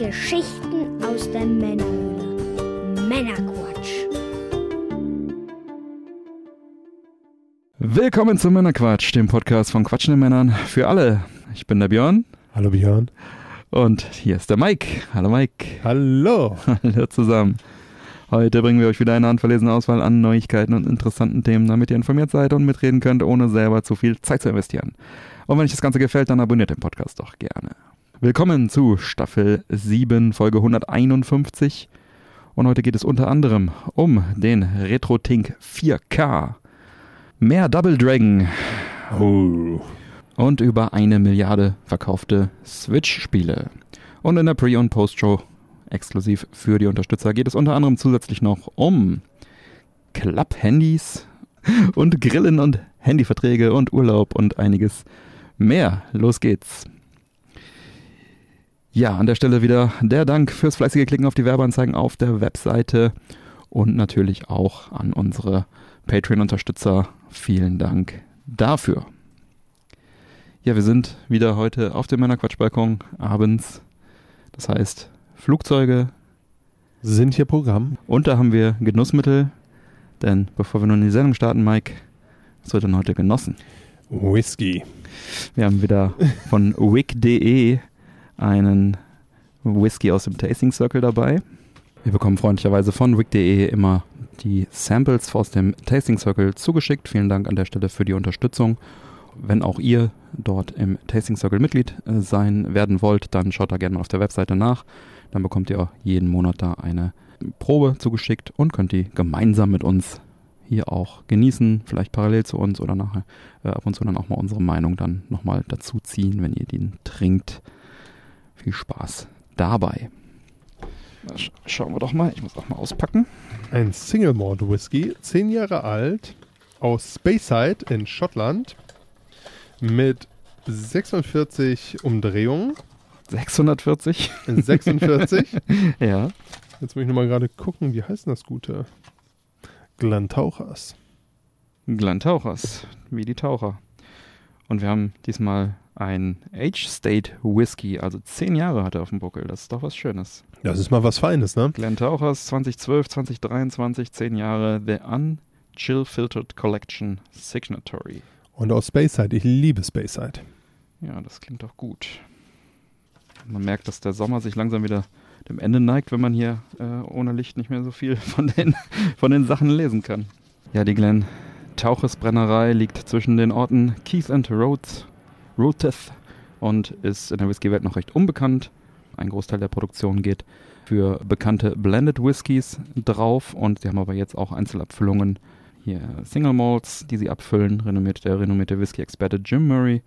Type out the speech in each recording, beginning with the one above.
Geschichten aus der Männerhöhle. Männerquatsch. Willkommen zum Männerquatsch, dem Podcast von quatschenden Männern für alle. Ich bin der Björn Hallo Björn. und hier ist der Mike. Hallo Mike. Hallo. Hallo zusammen. Heute bringen wir euch wieder eine handverlesene Auswahl an Neuigkeiten und interessanten Themen, damit ihr informiert seid und mitreden könnt, ohne selber zu viel Zeit zu investieren. Und wenn euch das Ganze gefällt, dann abonniert den Podcast doch gerne. Willkommen zu Staffel 7, Folge 151. Und heute geht es unter anderem um den RetroTink 4K, mehr Double Dragon Oh. und über eine Milliarde verkaufte Switch-Spiele. Und in der Pre- und Post-Show exklusiv für die Unterstützer geht es unter anderem zusätzlich noch um Klapp-Handys und Grillen und Handyverträge und Urlaub und einiges mehr. Los geht's. Ja, an der Stelle wieder der Dank fürs fleißige Klicken auf die Werbeanzeigen auf der Webseite und natürlich auch an unsere Patreon-Unterstützer. Vielen Dank dafür. Ja, wir sind wieder heute auf dem Männerquatschbalkon abends. Das heißt, Flugzeuge Sind hier Programm? und da haben wir Genussmittel. Denn bevor wir nun in die Sendung starten, Mike, was wird denn heute genossen? Whisky. Wir haben wieder von wick.de einen Whisky aus dem Tasting Circle dabei. Wir bekommen freundlicherweise von wick.de immer die Samples aus dem Tasting Circle zugeschickt. Vielen Dank an der Stelle für die Unterstützung. Wenn auch ihr dort im Tasting Circle Mitglied äh, sein werden wollt, dann schaut da gerne mal auf der Webseite nach. Dann bekommt ihr jeden Monat da eine Probe zugeschickt und könnt die gemeinsam mit uns hier auch genießen, vielleicht parallel zu uns oder nachher äh, ab und zu dann auch mal unsere Meinung dann nochmal dazu ziehen, wenn ihr den trinkt. Viel Spaß dabei. Na, sch schauen wir doch mal, ich muss auch mal auspacken. Ein Single Malt Whisky, 10 Jahre alt, aus Speyside in Schottland, mit 46 Umdrehungen. 640. 46. ja. Jetzt muss ich nochmal gerade gucken, wie heißt denn das Gute? Glantauchers. Glantauchers, wie die Taucher. Und wir haben diesmal ein Age State Whisky, also 10 Jahre hat er auf dem Buckel. Das ist doch was Schönes. Das ist mal was Feines, ne? Glenn Tauchers 2012, 2023, 10 Jahre, The Unchill Filtered Collection Signatory. Und aus Speyside. Ich liebe Speyside. Ja, das klingt doch gut. Man merkt, dass der Sommer sich langsam wieder dem Ende neigt, wenn man hier äh, ohne Licht nicht mehr so viel von den, von den Sachen lesen kann. Ja, die Glen Tauches Brennerei liegt zwischen den Orten Keith and Rhodes, Roteth und ist in der Whiskey-Welt noch recht unbekannt. Ein Großteil der Produktion geht für bekannte Blended Whiskys drauf und sie haben aber jetzt auch Einzelabfüllungen. Hier Single Malts, die sie abfüllen. Renommiert, der renommierte Whisky-Experte Jim Murray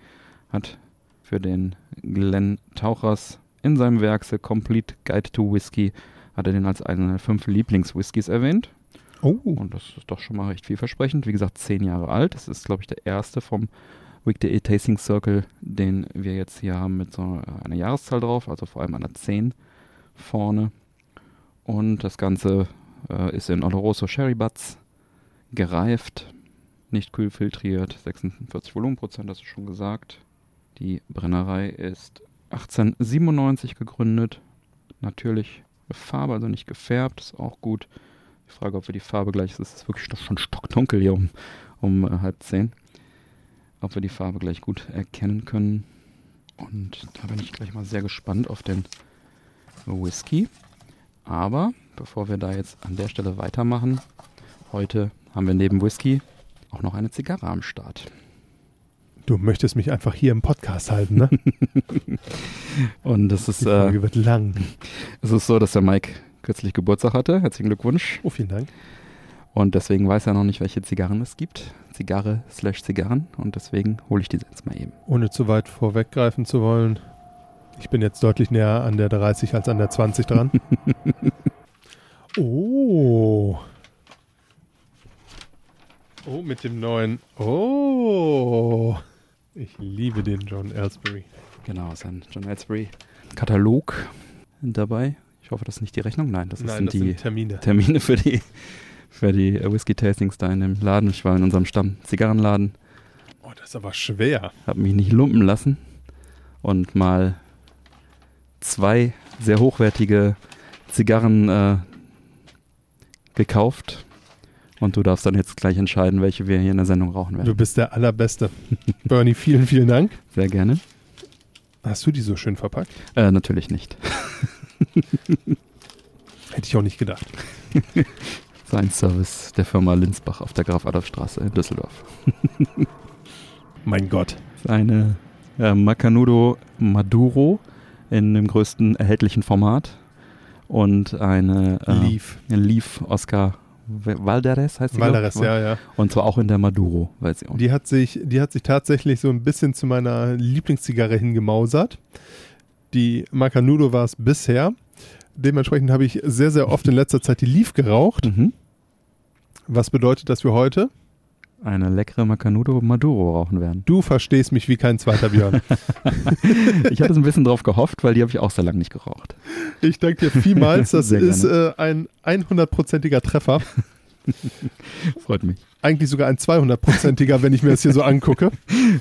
hat für den Glenn Tauchers in seinem Werk The Complete Guide to Whisky hat er den als einen seiner fünf Lieblingswhiskys erwähnt. Oh. Und das ist doch schon mal recht vielversprechend. Wie gesagt, zehn Jahre alt. Das ist, glaube ich, der erste vom Week.de Tasting Circle, den wir jetzt hier haben mit so einer Jahreszahl drauf, also vor allem einer 10 vorne. Und das Ganze äh, ist in Oloroso Sherry Butts gereift, nicht kühl filtriert, 46 Volumenprozent, das ist schon gesagt. Die Brennerei ist 1897 gegründet. Natürlich Farbe, also nicht gefärbt, ist auch gut. Frage, ob wir die Farbe gleich, es ist wirklich doch schon stockdunkel hier um, um äh, halb zehn. Ob wir die Farbe gleich gut erkennen können. Und da bin ich gleich mal sehr gespannt auf den Whisky. Aber bevor wir da jetzt an der Stelle weitermachen, heute haben wir neben Whisky auch noch eine Zigarre am Start. Du möchtest mich einfach hier im Podcast halten, ne? Und das ist, Die äh, Folge wird lang. es ist so, dass der Mike kürzlich Geburtstag hatte. Herzlichen Glückwunsch. Oh, vielen Dank. Und deswegen weiß er noch nicht, welche Zigarren es gibt. Zigarre slash Zigarren. Und deswegen hole ich diese jetzt mal eben. Ohne zu weit vorweggreifen zu wollen. Ich bin jetzt deutlich näher an der 30 als an der 20 dran. oh. Oh, mit dem neuen. Oh. Ich liebe den John Ellsbury. Genau, ist ein John Ellsbury Katalog dabei. Ich hoffe, das ist nicht die Rechnung. Nein, das Nein, sind das die sind Termine. Termine für die, für die Whisky-Tastings da in dem Laden. Ich war in unserem Stamm-Zigarrenladen, Oh, das ist aber schwer. habe mich nicht lumpen lassen und mal zwei sehr hochwertige Zigarren äh, gekauft. Und du darfst dann jetzt gleich entscheiden, welche wir hier in der Sendung rauchen werden. Du bist der Allerbeste. Bernie, vielen, vielen Dank. Sehr gerne. Hast du die so schön verpackt? Äh, natürlich nicht. Hätte ich auch nicht gedacht. Sein Service der Firma Linsbach auf der Graf-Adolf-Straße in Düsseldorf. Mein Gott. Eine äh, Macanudo Maduro in dem größten erhältlichen Format und eine äh, Leaf. Leaf Oscar Valderes heißt sie. Valderes, ja, ja. Und zwar auch in der Maduro-Version. Die hat, sich, die hat sich tatsächlich so ein bisschen zu meiner Lieblingszigarre hingemausert. Die Macanudo war es bisher. Dementsprechend habe ich sehr, sehr oft in letzter Zeit die Leaf geraucht. Mhm. Was bedeutet das für heute? Eine leckere Macanudo Maduro rauchen werden. Du verstehst mich wie kein zweiter Björn. Ich hatte so ein bisschen drauf gehofft, weil die habe ich auch sehr lange nicht geraucht. Ich danke dir vielmals. Das ist äh, ein 100%iger Treffer. Freut mich. Eigentlich sogar ein 200%iger, wenn ich mir das hier so angucke.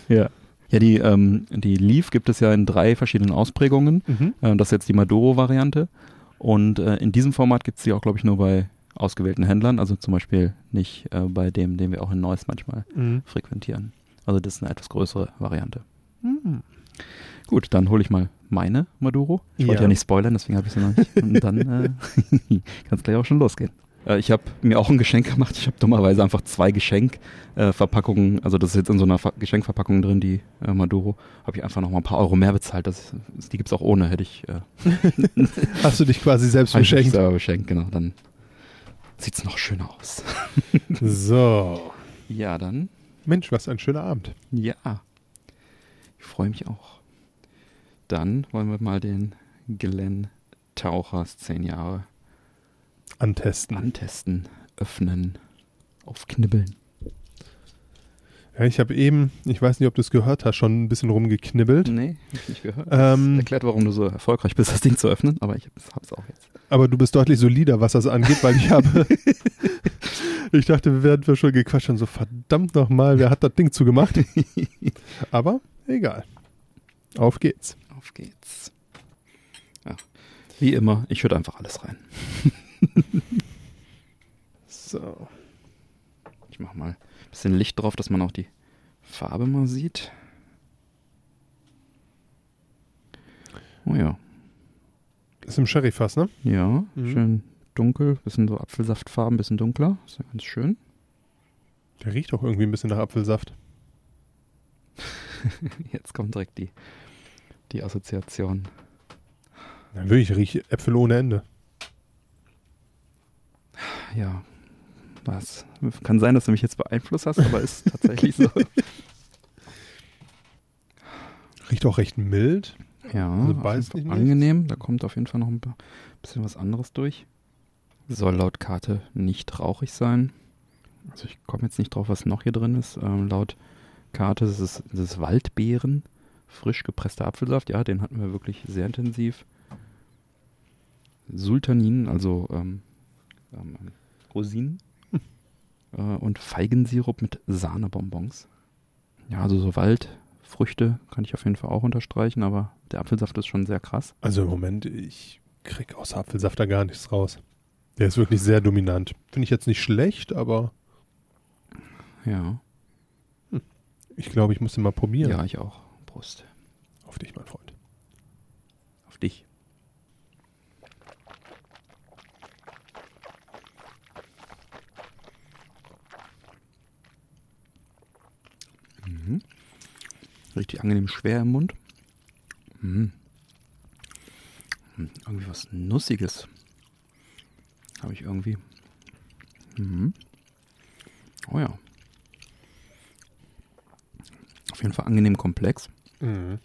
Ja. Ja, die, ähm, die Leaf gibt es ja in drei verschiedenen Ausprägungen. Mhm. Äh, das ist jetzt die Maduro-Variante. Und äh, in diesem Format gibt es die auch, glaube ich, nur bei ausgewählten Händlern. Also zum Beispiel nicht äh, bei dem, den wir auch in Neuss manchmal Mhm. frequentieren. Also das ist eine etwas größere Variante. Mhm. Gut, dann hole ich mal meine Maduro. Ich wollte Ja. ja nicht spoilern, deswegen habe ich sie noch nicht. Und dann äh, kann es gleich auch schon losgehen. Äh, ich habe mir auch ein Geschenk gemacht. Ich habe dummerweise einfach zwei Geschenkverpackungen, also das ist jetzt in so einer Ver Geschenkverpackung drin, die äh, Maduro, habe ich einfach noch mal ein paar Euro mehr bezahlt. Das, die gibt es auch ohne, hätte ich, äh, Hast du dich quasi selbst hab ich selber beschenkt. Genau, dann sieht es noch schöner aus. So. Ja, dann, Mensch, was ein schöner Abend. ja. Ich freue mich auch. Dann wollen wir mal den Glenn Tauchers 10 Jahre Antesten. antesten, öffnen, aufknibbeln. Ja, ich habe eben, ich weiß nicht, ob du es gehört hast, schon ein bisschen rumgeknibbelt. Nee, hab ich nicht gehört. Ähm, erklärt, warum du so erfolgreich bist, das Ding zu öffnen, aber ich hab's auch jetzt. Aber du bist deutlich solider, was das angeht, weil ich habe. ich dachte, wir werden wir schon gequatscht und so, verdammt nochmal, wer hat das Ding zugemacht? Aber egal. Auf geht's. Auf geht's. Ja, wie immer, ich schütte einfach alles rein. So. Ich mach mal ein bisschen Licht drauf, dass man auch die Farbe mal sieht. Oh ja, Ist im Sherryfass, ne? ja, Mhm. schön dunkel, bisschen so Apfelsaftfarben, bisschen dunkler, ist ja ganz schön. Der riecht auch irgendwie ein bisschen nach Apfelsaft. Jetzt kommt direkt die, die Assoziation. Ja, wirklich, riecht Äpfel ohne Ende. Ja, was? Kann sein, dass du mich jetzt beeinflusst hast, aber ist tatsächlich so. Riecht auch recht mild. Ja, Also angenehm. Da kommt auf jeden Fall noch ein bisschen was anderes durch. Soll laut Karte nicht rauchig sein. Also ich komme jetzt nicht drauf, was noch hier drin ist. Ähm, laut Karte ist es das Waldbeeren, frisch gepresster Apfelsaft. Ja, den hatten wir wirklich sehr intensiv. Sultanin, also ähm, ähm, Rosinen. Äh, und Feigensirup mit Sahnebonbons. Ja, also so Waldfrüchte kann ich auf jeden Fall auch unterstreichen, aber der Apfelsaft ist schon sehr krass. Also im Moment, ich krieg außer Apfelsaft da gar nichts raus. Der ist wirklich sehr dominant. Finde ich jetzt nicht schlecht, aber Ja, ich glaube, ich muss den mal probieren. ja, ich auch. Prost. Auf dich, mein Freund. Auf dich. Mhm. Richtig angenehm schwer im Mund. Mhm. Hm, Irgendwie was Nussiges. Habe ich irgendwie. Mhm. Oh ja. Auf jeden Fall angenehm komplex. Mhm.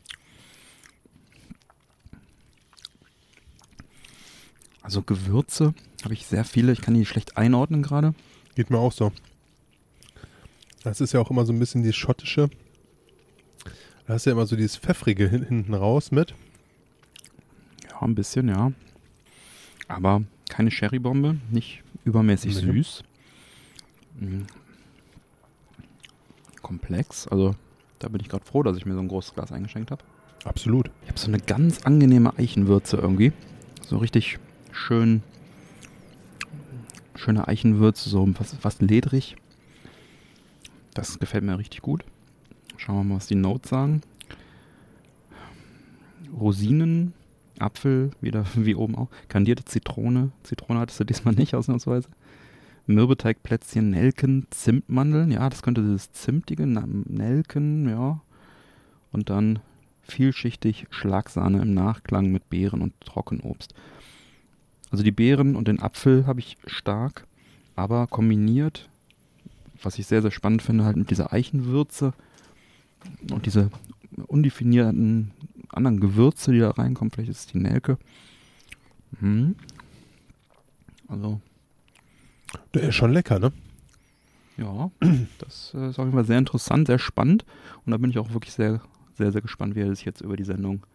Also Gewürze habe ich sehr viele. Ich kann die schlecht einordnen gerade. Geht mir auch so. Das ist ja auch immer so ein bisschen die schottische. Da hast du ja immer so dieses Pfeffrige hin, hinten raus mit. Ja, ein bisschen, ja. Aber keine Sherrybombe, nicht übermäßig Nee. süß. Mhm. Komplex, also da bin ich gerade froh, dass ich mir so ein großes Glas eingeschenkt habe. Absolut. Ich habe so eine ganz angenehme Eichenwürze irgendwie. So richtig schön, schöne Eichenwürze, so fast, fast ledrig. Das gefällt mir richtig gut. Schauen wir mal, was die Notes sagen. Rosinen, Apfel, wieder wie oben auch. Kandierte Zitrone. Zitrone hattest du diesmal nicht, ausnahmsweise. Mürbeteigplätzchen, Nelken, Zimtmandeln. Ja, das könnte das Zimtige, Nelken, ja. Und dann vielschichtig Schlagsahne im Nachklang mit Beeren und Trockenobst. Also die Beeren und den Apfel habe ich stark, aber kombiniert, was ich sehr, sehr spannend finde, halt mit dieser Eichenwürze und diese undefinierten anderen Gewürze, die da reinkommen. Vielleicht ist es die Nelke. Hm. Also. Der ist schon lecker, ne? Ja, das äh, ist auf jeden Fall sehr interessant, sehr spannend. Und da bin ich auch wirklich sehr, sehr, sehr gespannt, wie er sich jetzt über die Sendung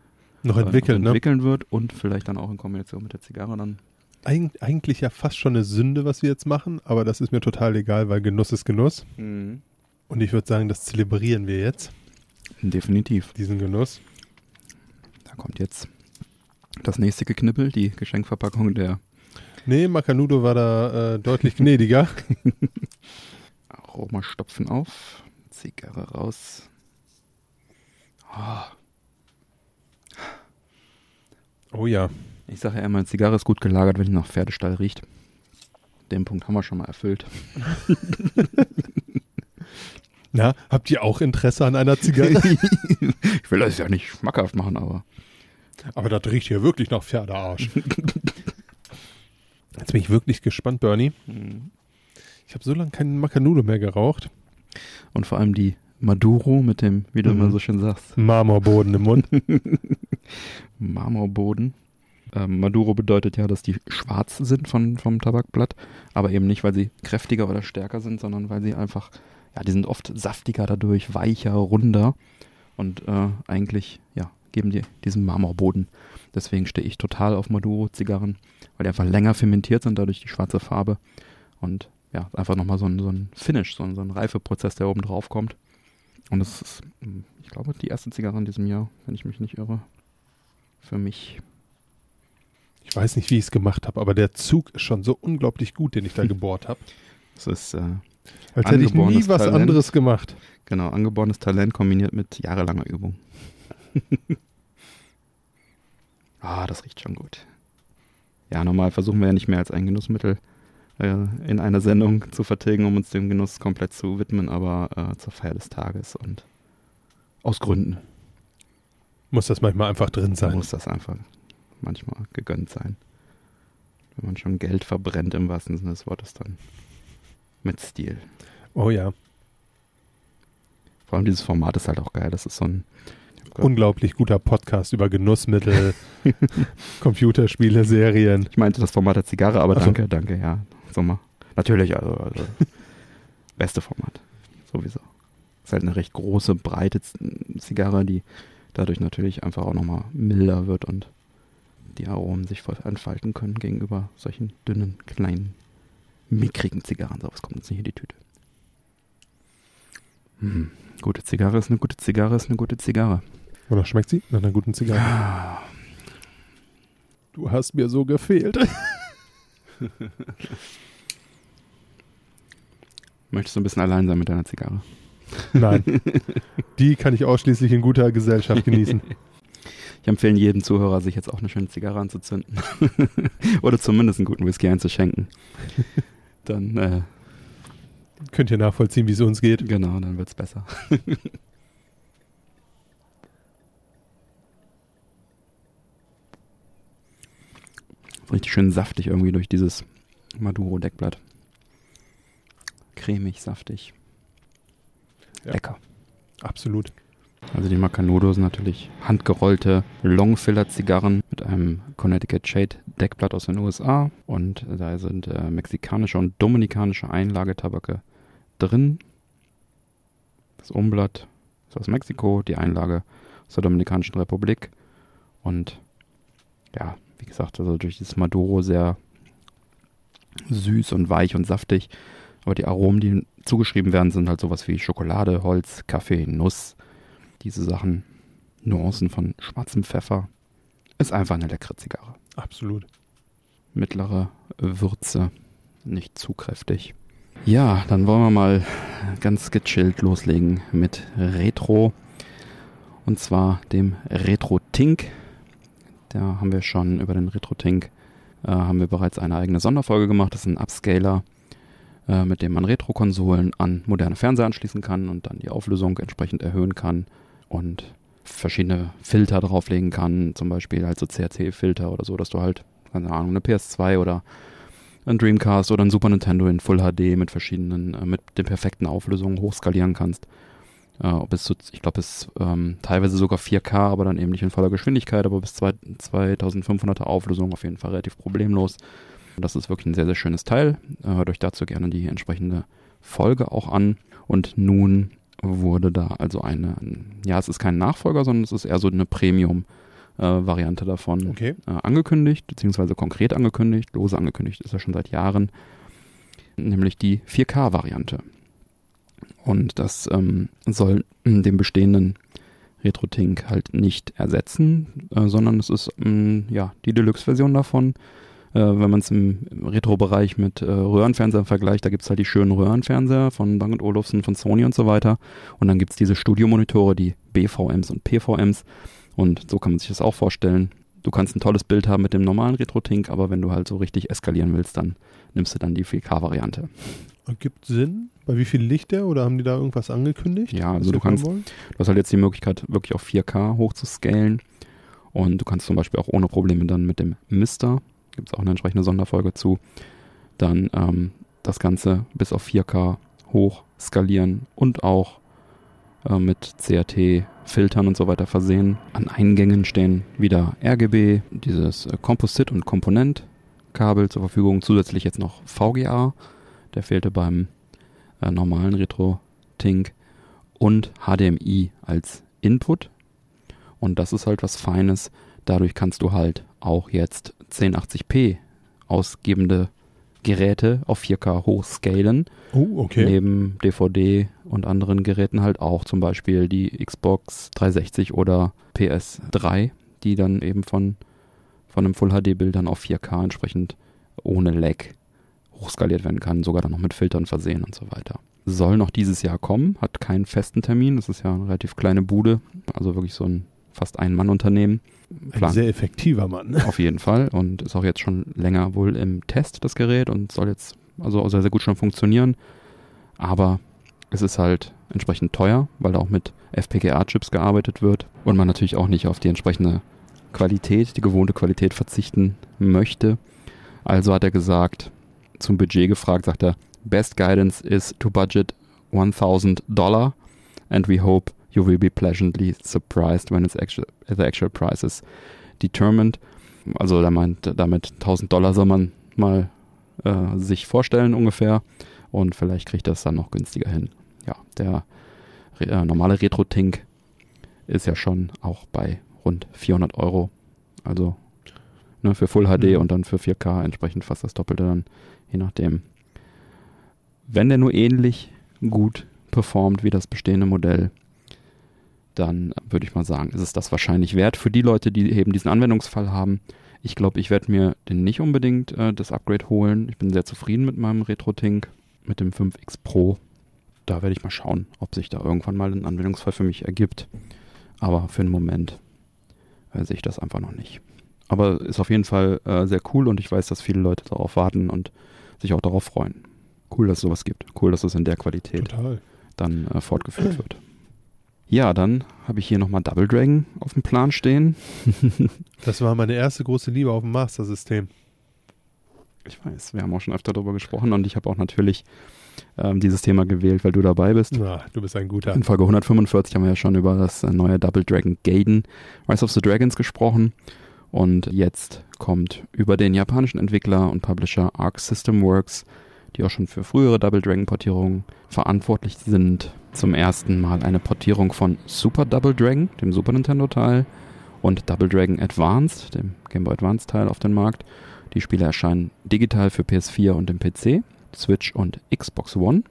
noch entwickelt, noch entwickeln ne? wird und vielleicht dann auch in Kombination mit der Zigarre dann. Eig eigentlich ja fast schon eine Sünde, was wir jetzt machen, aber das ist mir total egal, weil Genuss ist Genuss. Mhm. Und ich würde sagen, das zelebrieren wir jetzt. Definitiv. Diesen Genuss. Da kommt jetzt das nächste Geknippel, die Geschenkverpackung der. Nee, Macanudo war da äh, deutlich gnädiger. Aroma stopfen auf, Zigarre raus. Oh. oh ja. Ich sage ja immer, Zigarre ist gut gelagert, wenn sie nach Pferdestall riecht. Den Punkt haben wir schon mal erfüllt. Na, habt ihr auch Interesse an einer Zigarre? ich will das ja nicht schmackhaft machen, aber. Aber das riecht hier wirklich nach Pferdearsch. Jetzt bin ich wirklich gespannt, Bernie. Mhm. Ich habe so lange keinen Macanudo mehr geraucht. Und vor allem die Maduro mit dem, wie du mhm. immer so schön sagst. Marmorboden im Mund. Marmorboden. Ähm, Maduro bedeutet ja, dass die schwarz sind von, vom Tabakblatt, aber eben nicht, weil sie kräftiger oder stärker sind, sondern weil sie einfach, ja, die sind oft saftiger dadurch, weicher, runder und äh, eigentlich, ja, geben die diesen Marmorboden. Deswegen stehe ich total auf Maduro-Zigarren, weil die einfach länger fermentiert sind, dadurch die schwarze Farbe und ja, einfach nochmal so ein, so ein Finish, so ein, so ein Reifeprozess, der oben drauf kommt. Und das ist, ich glaube, die erste Zigarre in diesem Jahr, wenn ich mich nicht irre. Für mich. Ich weiß nicht, wie ich es gemacht habe, aber der Zug ist schon so unglaublich gut, den ich da gebohrt habe. Das ist. Äh, Als hätte ich nie was Talent. anderes gemacht. Genau, angeborenes Talent kombiniert mit jahrelanger Übung. ah, das riecht schon gut. Ja, normal versuchen wir ja nicht mehr als ein Genussmittel äh, in einer Sendung zu vertilgen, um uns dem Genuss komplett zu widmen, aber äh, zur Feier des Tages und aus Gründen. Muss das manchmal einfach drin sein? Muss das einfach manchmal gegönnt sein. Wenn man schon Geld verbrennt im wahrsten Sinne des Wortes, dann mit Stil. Oh ja. Vor allem dieses Format ist halt auch geil. Das ist so ein unglaublich guter Podcast über Genussmittel, Computerspiele, Serien. Ich meinte das Format der Zigarre, aber Ach danke, danke, ja. Sommer. Natürlich, also, also beste Format. Sowieso. Ist halt eine recht große, breite Zigarre, die dadurch natürlich einfach auch nochmal milder wird und die Aromen sich voll entfalten können gegenüber solchen dünnen, kleinen, mickrigen Zigarren. So, was kommt jetzt nicht in die Tüte? Hm. Gute Zigarre ist eine gute Zigarre ist eine gute Zigarre. Oder schmeckt sie nach einer guten Zigarre? Ah. Du hast mir so gefehlt. Möchtest du ein bisschen allein sein mit deiner Zigarre? Nein. Die kann ich ausschließlich in guter Gesellschaft genießen. Ich empfehle jedem Zuhörer, sich jetzt auch eine schöne Zigarre anzuzünden. Oder zumindest einen guten Whisky einzuschenken. Dann äh, könnt ihr nachvollziehen, wie es uns geht. Genau, dann wird es besser. Richtig schön saftig irgendwie durch dieses Maduro-Deckblatt. Cremig, saftig. Ja. Lecker. Absolut. Also die Macanudo sind natürlich handgerollte Longfiller-Zigarren mit einem Connecticut Shade Deckblatt aus den USA und da sind äh, mexikanische und dominikanische Einlagetabake drin. Das Umblatt ist aus Mexiko, die Einlage aus der Dominikanischen Republik und ja, wie gesagt, also durch dieses Maduro sehr süß und weich und saftig. Aber die Aromen, die zugeschrieben werden, sind halt sowas wie Schokolade, Holz, Kaffee, Nuss. Diese Sachen, Nuancen von schwarzem Pfeffer. Ist einfach eine leckere Zigarre. Absolut. Mittlere Würze, nicht zu kräftig. Ja, dann wollen wir mal ganz gechillt loslegen mit Retro. Und zwar dem Retro Tink. Da haben wir schon über den Retro Tink äh, haben wir bereits eine eigene Sonderfolge gemacht. Das ist ein Upscaler, äh, mit dem man Retro-Konsolen an moderne Fernseher anschließen kann und dann die Auflösung entsprechend erhöhen kann und verschiedene Filter drauflegen kann, zum Beispiel halt so CRT-Filter oder so, dass du halt, keine Ahnung, eine PS2 oder ein Dreamcast oder ein Super Nintendo in Full HD mit verschiedenen, äh, mit den perfekten Auflösungen hochskalieren kannst. Äh, bis zu, ich glaube, bis ähm, teilweise sogar 4K, aber dann eben nicht in voller Geschwindigkeit, aber bis 2500er Auflösung auf jeden Fall relativ problemlos. Das ist wirklich ein sehr, sehr schönes Teil. Äh, hört euch dazu gerne die entsprechende Folge auch an. Und nun wurde da also eine, ja, es ist kein Nachfolger, sondern es ist eher so eine Premium- äh, Variante davon Okay. äh, angekündigt, beziehungsweise konkret angekündigt, lose angekündigt ist ja schon seit Jahren, nämlich die 4K-Variante. Und das ähm, soll den bestehenden RetroTink halt nicht ersetzen, äh, sondern es ist ähm, ja die Deluxe-Version davon. Äh, wenn man es im Retro-Bereich mit äh, Röhrenfernsehern vergleicht, da gibt es halt die schönen Röhrenfernseher von Bang Olufsen, von Sony und so weiter. Und dann gibt es diese Studiomonitore, die BVMs und PVMs. Und so kann man sich das auch vorstellen. Du kannst ein tolles Bild haben mit dem normalen RetroTink, aber wenn du halt so richtig eskalieren willst, dann nimmst du dann die 4K-Variante. Gibt Sinn? Bei wie viel Licht der oder haben die da irgendwas angekündigt? Ja, also du kannst, wollen? du hast halt jetzt die Möglichkeit, wirklich auf 4K hochzuscalen. Und du kannst zum Beispiel auch ohne Probleme dann mit dem Mister, gibt es auch eine entsprechende Sonderfolge zu, dann ähm, das Ganze bis auf 4K hoch skalieren und auch äh, mit CRT-Filtern und so weiter versehen. An Eingängen stehen wieder RGB, dieses äh, Composite- und Komponentkabel zur Verfügung, zusätzlich jetzt noch VGA, der fehlte beim äh, normalen Retro-Tink und HDMI als Input. Und das ist halt was Feines. Dadurch kannst du halt auch jetzt 1080p ausgebende Geräte auf 4K hochscalen. Oh, okay. Neben DVD und anderen Geräten halt auch zum Beispiel die Xbox 360 oder PS3, die dann eben von, von einem Full HD-Bild dann auf 4K entsprechend ohne Lag hochskaliert werden kann, sogar dann noch mit Filtern versehen und so weiter. Soll noch dieses Jahr kommen, hat keinen festen Termin, das ist ja eine relativ kleine Bude, also wirklich so ein fast Ein-Mann-Unternehmen. Ein sehr effektiver Mann. Auf jeden Fall und ist auch jetzt schon länger wohl im Test, das Gerät, und soll jetzt also sehr, sehr gut schon funktionieren. Aber es ist halt entsprechend teuer, weil da auch mit FPGA-Chips gearbeitet wird und man natürlich auch nicht auf die entsprechende Qualität, die gewohnte Qualität verzichten möchte. Also hat er gesagt, zum Budget gefragt, sagt er, Best guidance is to budget 1000 Dollar and we hope you will be pleasantly surprised when it's actual, the actual price is determined. Also er meint, damit 1000 Dollar soll man mal äh, sich vorstellen ungefähr und vielleicht kriegt das dann noch günstiger hin. Ja, der äh, normale Retro-Tink ist ja schon auch bei rund 400 Euro. Also ne, für Full HD Mhm. und dann für 4K entsprechend fast das Doppelte dann, je nachdem. Wenn der nur ähnlich gut performt wie das bestehende Modell, dann würde ich mal sagen, ist es das wahrscheinlich wert für die Leute, die eben diesen Anwendungsfall haben. Ich glaube, ich werde mir den nicht unbedingt äh, das Upgrade holen. Ich bin sehr zufrieden mit meinem Retro-Tink, mit dem 5X Pro. Da werde ich mal schauen, ob sich da irgendwann mal ein Anwendungsfall für mich ergibt. Aber für den Moment äh, sehe ich das einfach noch nicht. Aber ist auf jeden Fall äh, sehr cool und ich weiß, dass viele Leute darauf warten und sich auch darauf freuen. Cool, dass es sowas gibt. Cool, dass es in der Qualität Total. dann äh, fortgeführt wird. Ja, dann habe ich hier nochmal Double Dragon auf dem Plan stehen. Das war meine erste große Liebe auf dem Master-System. Ich weiß, wir haben auch schon öfter darüber gesprochen und ich habe auch natürlich ähm, dieses Thema gewählt, weil du dabei bist. Na, du bist ein guter. In Folge 145 haben wir ja schon über das neue Double Dragon Gaiden Rise of the Dragons gesprochen. Und jetzt kommt über den japanischen Entwickler und Publisher Arc System Works, die auch schon für frühere Double Dragon Portierungen verantwortlich sind, zum ersten Mal eine Portierung von Super Double Dragon, dem Super Nintendo Teil, und Double Dragon Advanced, dem Game Boy Advance Teil auf den Markt. Die Spiele erscheinen digital für PS4 und den PC, Switch und Xbox One.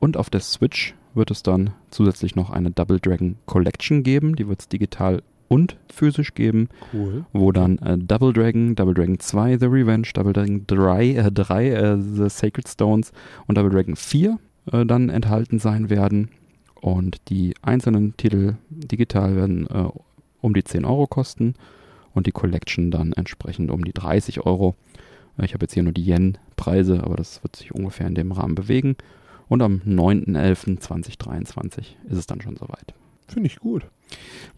Und auf der Switch wird es dann zusätzlich noch eine Double Dragon Collection geben. Die wird es digital und physisch geben, Cool. wo dann äh, Double Dragon, Double Dragon 2, The Revenge, Double Dragon 3, äh, 3 äh, The Sacred Stones und Double Dragon 4 äh, dann enthalten sein werden. Und die einzelnen Titel digital werden äh, um die 10 Euro kosten und die Collection dann entsprechend um die 30 Euro. Äh, Ich habe jetzt hier nur die Yen-Preise, aber das wird sich ungefähr in dem Rahmen bewegen. Und am 9.11.2023 ist es dann schon soweit. Finde ich gut.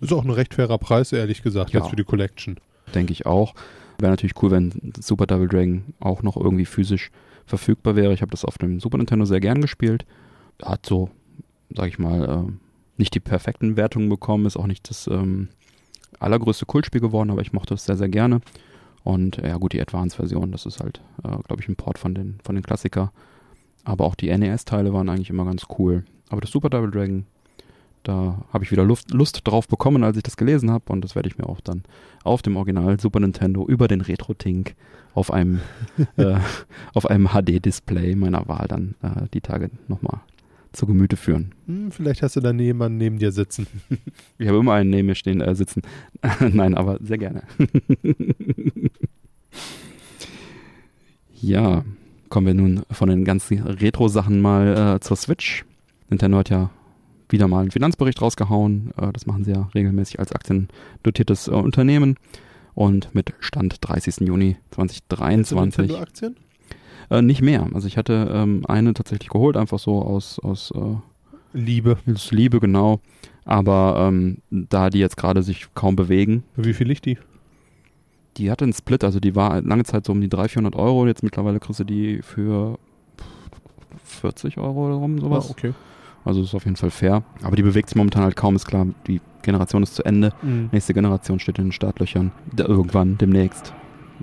Ist auch ein recht fairer Preis, ehrlich gesagt, Ja. jetzt für die Collection. denke ich auch. Wäre natürlich cool, wenn Super Double Dragon auch noch irgendwie physisch verfügbar wäre. Ich habe das auf dem Super Nintendo sehr gern gespielt. Hat so, sag ich mal, äh, nicht die perfekten Wertungen bekommen, ist auch nicht das ähm, allergrößte Kultspiel geworden, aber ich mochte es sehr, sehr gerne. Und ja gut, die Advance-Version, das ist halt, äh, glaube ich, ein Port von den, von den Klassiker. Aber auch die NES-Teile waren eigentlich immer ganz cool. Aber das Super Double Dragon, da habe ich wieder Lust, Lust drauf bekommen, als ich das gelesen habe. Und das werde ich mir auch dann auf dem Original Super Nintendo über den Retro-Tink auf einem, äh, auf einem HD-Display meiner Wahl dann äh, die Tage nochmal zu Gemüte führen. Hm, vielleicht hast du da jemanden neben dir sitzen. Ich habe immer einen neben mir stehen, äh, sitzen. Nein, aber sehr gerne. ja, kommen wir nun von den ganzen Retro-Sachen mal äh, zur Switch. Nintendo hat ja wieder mal einen Finanzbericht rausgehauen. Äh, das machen sie ja regelmäßig als aktiendotiertes äh, Unternehmen. Und mit Stand 30. Juni 2023 Nintendo-Aktien? äh, nicht mehr. Also ich hatte ähm, eine tatsächlich geholt, einfach so aus, aus äh, Liebe. das Liebe, genau. Aber ähm, da die jetzt gerade sich kaum bewegen, Wie viel liegt die? die hatte einen Split, also die war lange Zeit so um die 300, 400 Euro. Jetzt mittlerweile kriegst du die für 40 Euro oder rum, sowas. Ah, okay. Also ist auf jeden Fall fair. Aber die bewegt sich momentan halt kaum, ist klar. Die Generation ist zu Ende. Mhm. Nächste Generation steht in den Startlöchern. Da irgendwann, demnächst.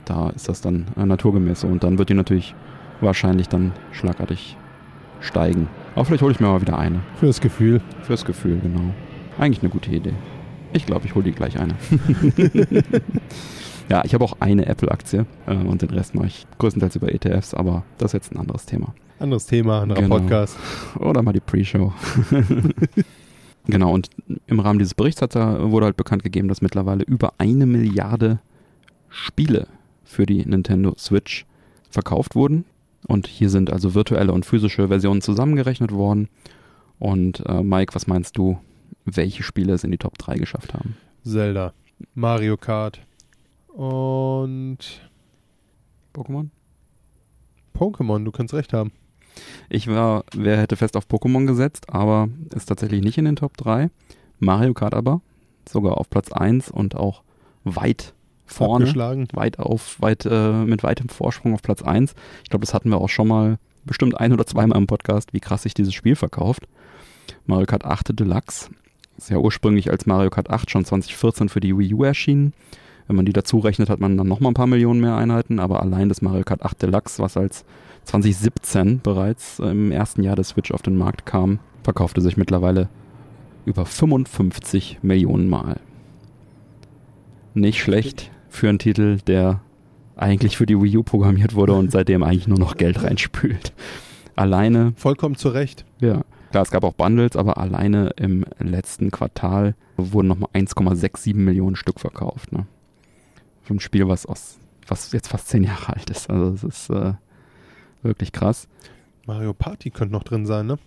Da ist das dann äh, naturgemäß so. Und dann wird die natürlich wahrscheinlich dann schlagartig steigen. Aber vielleicht hole ich mir mal wieder eine. Für das Gefühl. Fürs Gefühl, genau. Eigentlich eine gute Idee. Ich glaube, ich hole die gleich eine. ja, ich habe auch eine Apple-Aktie äh, und den Rest mache ich größtenteils über ETFs, aber das ist jetzt ein anderes Thema. Anderes Thema, anderer Genau. Podcast. Oder mal die Pre-Show. genau, und im Rahmen dieses Berichts hat da, wurde halt bekannt gegeben, dass mittlerweile über eine Milliarde Spiele für die Nintendo Switch verkauft wurden. Und hier sind also virtuelle und physische Versionen zusammengerechnet worden. Und äh, Mike, was meinst du, welche Spiele es in die Top 3 geschafft haben? Zelda. Mario Kart. Und Pokémon? Pokémon, du kannst recht haben. Ich war, wer hätte fest auf Pokémon gesetzt, aber ist tatsächlich nicht in den Top 3. Mario Kart aber, sogar auf Platz 1 und auch weit vorne. Abgeschlagen. Weit auf, weit, äh, mit weitem Vorsprung auf Platz 1. Ich glaube, das hatten wir auch schon mal bestimmt ein oder zweimal im Podcast, wie krass sich dieses Spiel verkauft. Mario Kart 8 Deluxe ist ja ursprünglich als Mario Kart 8 schon 2014 für die Wii U erschienen. Wenn man die dazu rechnet, hat man dann nochmal ein paar Millionen mehr Einheiten, aber allein das Mario Kart 8 Deluxe, was als 2017 bereits im ersten Jahr der Switch auf den Markt kam, verkaufte sich mittlerweile über 55 Millionen Mal. Nicht schlecht für einen Titel, der eigentlich für die Wii U programmiert wurde und seitdem eigentlich nur noch Geld reinspült. Alleine, Vollkommen zu Recht. ja, klar, es gab auch Bundles, aber alleine im letzten Quartal wurden nochmal 1,67 Millionen Stück verkauft. Ne? Ein Spiel, was, aus, was jetzt fast zehn Jahre alt ist. Also es ist äh, wirklich krass. Mario Party könnte noch drin sein, ne?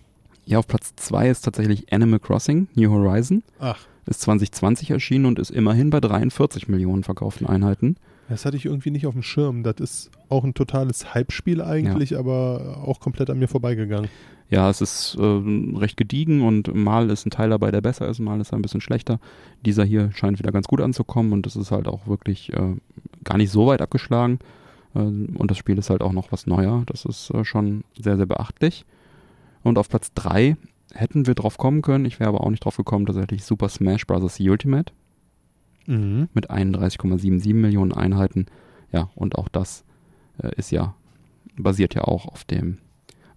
Ja, auf Platz 2 ist tatsächlich Animal Crossing, New Horizon. Ach, Ist 2020 erschienen und ist immerhin bei 43 Millionen verkauften Einheiten. Das hatte ich irgendwie nicht auf dem Schirm. Das ist auch ein totales Hype-Spiel eigentlich, aber auch komplett an mir vorbeigegangen. Ja, es ist äh, recht gediegen und mal ist ein Teil dabei, der besser ist, mal ist er ein bisschen schlechter. Dieser hier scheint wieder ganz gut anzukommen und es ist halt auch wirklich äh, gar nicht so weit abgeschlagen. Äh, und das Spiel ist halt auch noch was neuer. Das ist äh, schon sehr, sehr beachtlich. Und auf Platz 3 hätten wir drauf kommen können. Ich wäre aber auch nicht drauf gekommen, tatsächlich Super Smash Bros. Ultimate Mhm. mit 31,77 Millionen Einheiten. Ja, und auch das äh, ist ja, basiert ja auch auf dem,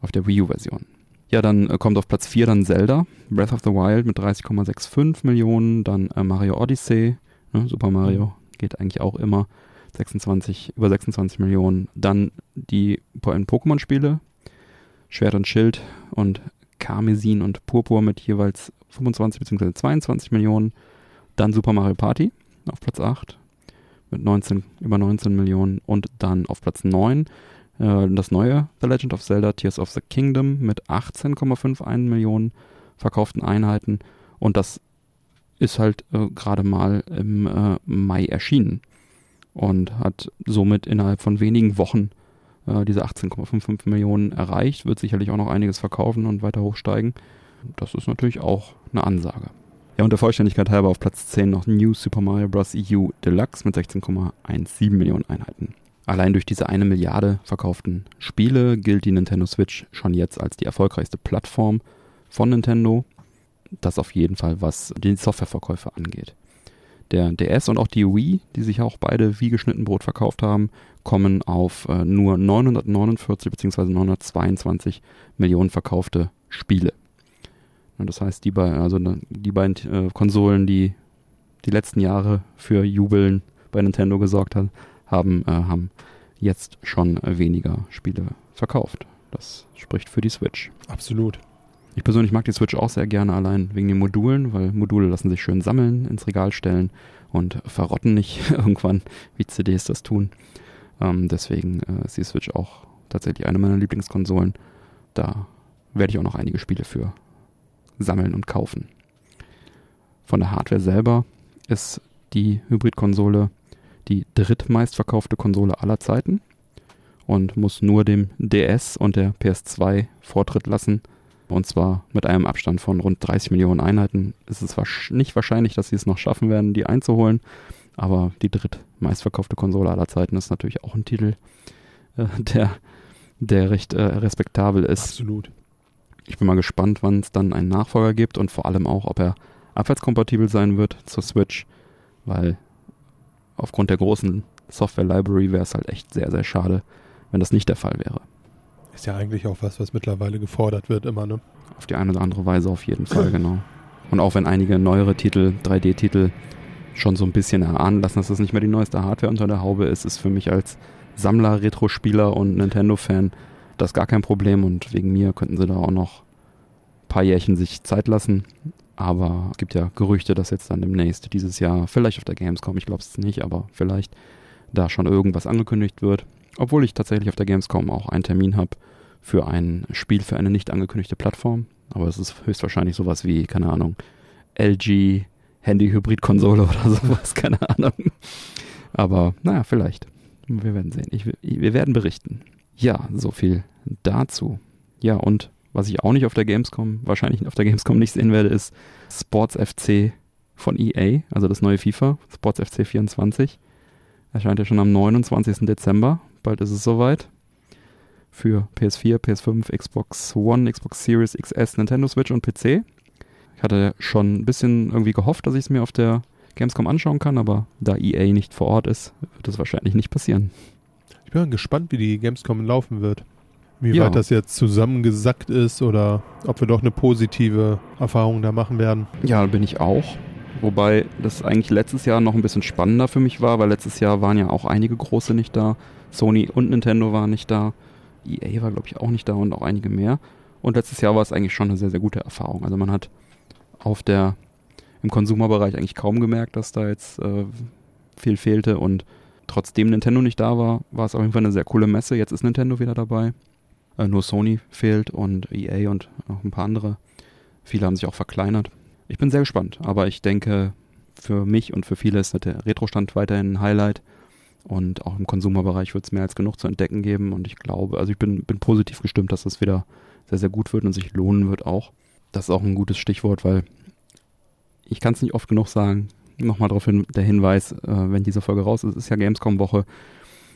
auf der Wii U-Version. Ja, dann äh, kommt auf Platz 4 dann Zelda, Breath of the Wild mit 30,65 Millionen, dann äh, Mario Odyssey, ne, Super Mario geht eigentlich auch immer, 26, über 26 Millionen. Dann die Po- Pokémon-Spiele, Schwert und Schild und Karmesin und Purpur mit jeweils 25 bzw. 22 Millionen. Dann Super Mario Party auf Platz 8 mit 19, über 19 Millionen und dann auf Platz 9 äh, das neue The Legend of Zelda Tears of the Kingdom mit 18,51 Millionen verkauften Einheiten und das ist halt äh, gerade mal im äh, Mai erschienen und hat somit innerhalb von wenigen Wochen äh, diese 18,55 Millionen erreicht, wird sicherlich auch noch einiges verkaufen und weiter hochsteigen. Das ist natürlich auch eine Ansage. Ja, und der Vollständigkeit halber auf Platz 10 noch New Super Mario Bros. EU Deluxe mit 16,17 Millionen Einheiten. Allein durch diese eine Milliarde verkauften Spiele gilt die Nintendo Switch schon jetzt als die erfolgreichste Plattform von Nintendo. Das auf jeden Fall, was die Softwareverkäufe angeht. Der DS und auch die Wii, die sich auch beide wie geschnitten Brot verkauft haben, kommen auf äh, nur 949 bzw. 922 Millionen verkaufte Spiele. Und das heißt, die, be also die beiden äh, Konsolen, die die letzten Jahre für Jubeln bei Nintendo gesorgt haben, haben, äh, haben jetzt schon weniger Spiele verkauft. Das spricht für die Switch. Absolut. Ich persönlich mag die Switch auch sehr gerne, allein wegen den Modulen, weil Module lassen sich schön sammeln, ins Regal stellen und verrotten nicht irgendwann, wie CDs das tun. Ähm, deswegen äh, ist die Switch auch tatsächlich eine meiner Lieblingskonsolen. Da werde ich auch noch einige Spiele für sammeln und kaufen. Von der Hardware selber ist die Hybrid-Konsole die drittmeistverkaufte Konsole aller Zeiten und muss nur dem DS und der PS2 Vortritt lassen. Und zwar mit einem Abstand von rund 30 Millionen Einheiten. Es ist nicht wahrscheinlich, dass sie es noch schaffen werden, die einzuholen. Aber die drittmeistverkaufte Konsole aller Zeiten ist natürlich auch ein Titel, äh, der, der recht äh, respektabel ist. Absolut. Ich bin mal gespannt, wann es dann einen Nachfolger gibt und vor allem auch, ob er abwärtskompatibel sein wird zur Switch, weil aufgrund der großen Software-Library wäre es halt echt sehr, sehr schade, wenn das nicht der Fall wäre. Ist ja eigentlich auch was, was mittlerweile gefordert wird, immer, ne? Auf die eine oder andere Weise auf jeden Fall, genau. Und auch wenn einige neuere Titel, 3D-Titel, schon so ein bisschen erahnen lassen, dass das nicht mehr die neueste Hardware unter der Haube ist, ist für mich als Sammler, Retro-Spieler und Nintendo-Fan das gar kein Problem und wegen mir könnten sie da auch noch ein paar Jährchen sich Zeit lassen. Aber es gibt ja Gerüchte, dass jetzt dann demnächst dieses Jahr, vielleicht auf der Gamescom, ich glaube es nicht, aber vielleicht da schon irgendwas angekündigt wird. Obwohl ich tatsächlich auf der Gamescom auch einen Termin habe für ein Spiel für eine nicht angekündigte Plattform. Aber es ist höchstwahrscheinlich sowas wie, keine Ahnung, LG Handy-Hybrid-Konsole oder sowas, keine Ahnung. Aber naja, vielleicht. Wir werden sehen. Ich, wir werden berichten. Ja, so viel dazu. Ja, und was ich auch nicht auf der Gamescom, wahrscheinlich auf der Gamescom nicht sehen werde, ist Sports FC von EA, also das neue FIFA, Sports FC 24. Erscheint ja schon am 29. Dezember. Bald ist es soweit. Für PS4, PS5, Xbox One, Xbox Series XS, Nintendo Switch und PC. Ich hatte schon ein bisschen irgendwie gehofft, dass ich es mir auf der Gamescom anschauen kann, aber da EA nicht vor Ort ist, wird es wahrscheinlich nicht passieren. Bin gespannt, wie die Gamescom laufen wird. Wie ja. weit das jetzt zusammengesackt ist oder ob wir doch eine positive Erfahrung da machen werden. Ja, bin ich auch. Wobei das eigentlich letztes Jahr noch ein bisschen spannender für mich war, weil letztes Jahr waren ja auch einige große nicht da. Sony und Nintendo waren nicht da. EA war, glaube ich, auch nicht da und auch einige mehr. Und letztes Jahr war es eigentlich schon eine sehr, sehr gute Erfahrung. Also man hat auf der, im Konsumerbereich eigentlich kaum gemerkt, dass da jetzt äh, viel fehlte und trotzdem Nintendo nicht da war, war es auf jeden Fall eine sehr coole Messe. Jetzt ist Nintendo wieder dabei. Äh, nur Sony fehlt und EA und noch ein paar andere. Viele haben sich auch verkleinert. Ich bin sehr gespannt, aber ich denke, für mich und für viele ist der Retro-Stand weiterhin ein Highlight. Und auch im Konsumerbereich wird es mehr als genug zu entdecken geben. Und ich glaube, also ich bin, bin positiv gestimmt, dass das wieder sehr, sehr gut wird und sich lohnen wird auch. Das ist auch ein gutes Stichwort, weil ich kann es nicht oft genug sagen. Nochmal darauf hin, der Hinweis, äh, wenn diese Folge raus ist, ist ja Gamescom-Woche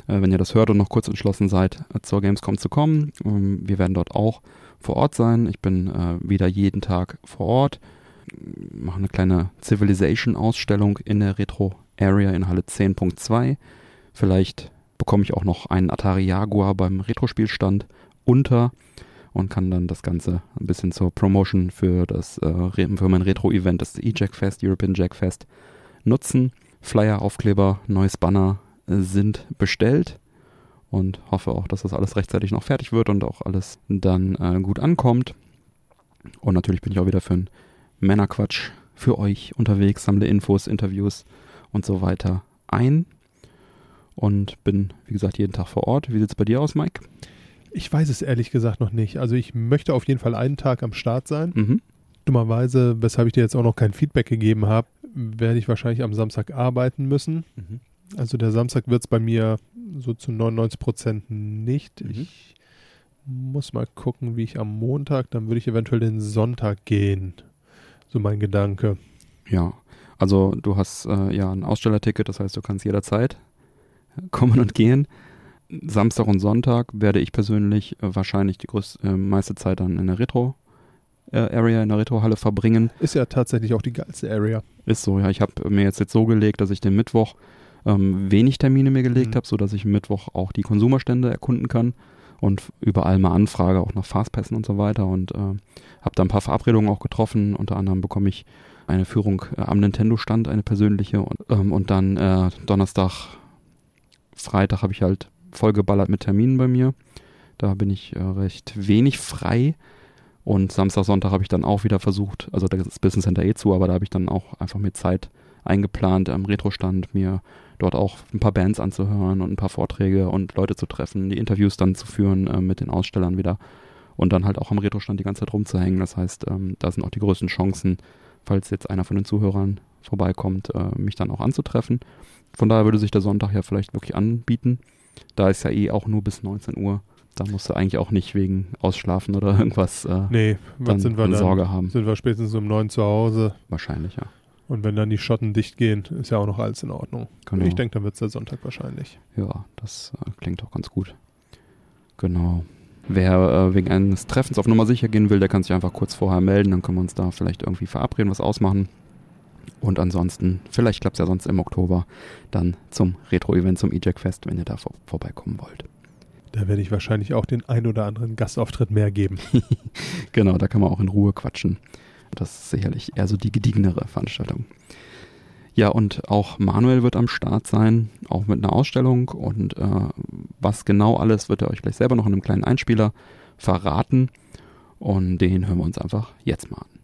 äh, wenn ihr das hört und noch kurz entschlossen seid, zur Gamescom zu kommen. Ähm, wir werden dort auch vor Ort sein. Ich bin äh, wieder jeden Tag vor Ort. Mache eine kleine Civilization-Ausstellung in der Retro-Area in Halle 10.2. Vielleicht bekomme ich auch noch einen Atari Jaguar beim Retro-Spielstand unter und kann dann das Ganze ein bisschen zur Promotion für das äh, für mein Retro-Event, das E-Jack Fest, European Jack Fest, nutzen. Flyer, Aufkleber, neues Banner, sind bestellt und hoffe auch, dass das alles rechtzeitig noch fertig wird und auch alles dann äh, gut ankommt. Und natürlich bin ich auch wieder für einen Männerquatsch für euch unterwegs, sammle Infos, Interviews und so weiter ein und bin, wie gesagt, jeden Tag vor Ort. Wie sieht es bei dir aus, Mike? Ich weiß es ehrlich gesagt noch nicht. Also ich möchte auf jeden Fall einen Tag am Start sein. Mhm. Dummerweise, weshalb ich dir jetzt auch noch kein Feedback gegeben habe, werde ich wahrscheinlich am Samstag arbeiten müssen. Mhm. Also der Samstag wird es bei mir so zu 99 Prozent nicht. Mhm. Ich muss mal gucken, wie ich am Montag, dann würde ich eventuell den Sonntag gehen. So mein Gedanke. Ja, also du hast äh, ja ein Ausstellerticket, das heißt, du kannst jederzeit kommen und gehen. Samstag und Sonntag werde ich persönlich äh, wahrscheinlich die größte, äh, meiste Zeit dann in der Retro äh, Area, in der Retro-Halle verbringen. Ist ja tatsächlich auch die geilste Area. Ist so, ja. Ich habe mir jetzt, jetzt so gelegt, dass ich den Mittwoch ähm, wenig Termine mir gelegt Mhm. habe, sodass ich Mittwoch auch die Konsumerstände erkunden kann und überall mal anfrage, auch nach Fastpässen und so weiter. Und äh, habe da ein paar Verabredungen auch getroffen. Unter anderem bekomme ich eine Führung äh, am Nintendo-Stand, eine persönliche. Und, ähm, und dann äh, Donnerstag, Freitag habe ich halt vollgeballert mit Terminen bei mir. Da bin ich äh, recht wenig frei. Und Samstag, Sonntag habe ich dann auch wieder versucht, also da ist das Business Center eh zu, aber da habe ich dann auch einfach mir Zeit eingeplant am Retro-Stand, mir dort auch ein paar Bands anzuhören und ein paar Vorträge und Leute zu treffen, die Interviews dann zu führen äh, mit den Ausstellern wieder und dann halt auch am Retro-Stand die ganze Zeit rumzuhängen. Das heißt, ähm, da sind auch die größten Chancen, falls jetzt einer von den Zuhörern vorbeikommt, äh, mich dann auch anzutreffen. Von daher würde sich der Sonntag ja vielleicht wirklich anbieten. Da ist ja eh auch nur bis 19 Uhr. Da musst du eigentlich auch nicht wegen Ausschlafen oder irgendwas äh, Nee, was dann, sind wir dann? Sorge haben. Sind wir spätestens um neun zu Hause. Wahrscheinlich, ja. Und wenn dann die Schotten dicht gehen, ist ja auch noch alles in Ordnung. Genau. Ich denke, dann wird es der Sonntag wahrscheinlich. Ja, das äh, klingt auch ganz gut. Genau. Wer äh, wegen eines Treffens auf Nummer sicher gehen will, der kann sich einfach kurz vorher melden, dann können wir uns da vielleicht irgendwie verabreden, was ausmachen. Und ansonsten, vielleicht klappt es ja sonst im Oktober, dann zum Retro-Event, zum E-Jack Fest, wenn ihr da vor vorbeikommen wollt. Da werde ich wahrscheinlich auch den ein oder anderen Gastauftritt mehr geben. Genau, da kann man auch in Ruhe quatschen. Das ist sicherlich eher so die gediegenere Veranstaltung. Ja, und auch Manuel wird am Start sein, auch mit einer Ausstellung. Und äh, was genau alles, wird er euch gleich selber noch in einem kleinen Einspieler verraten. Und den hören wir uns einfach jetzt mal an.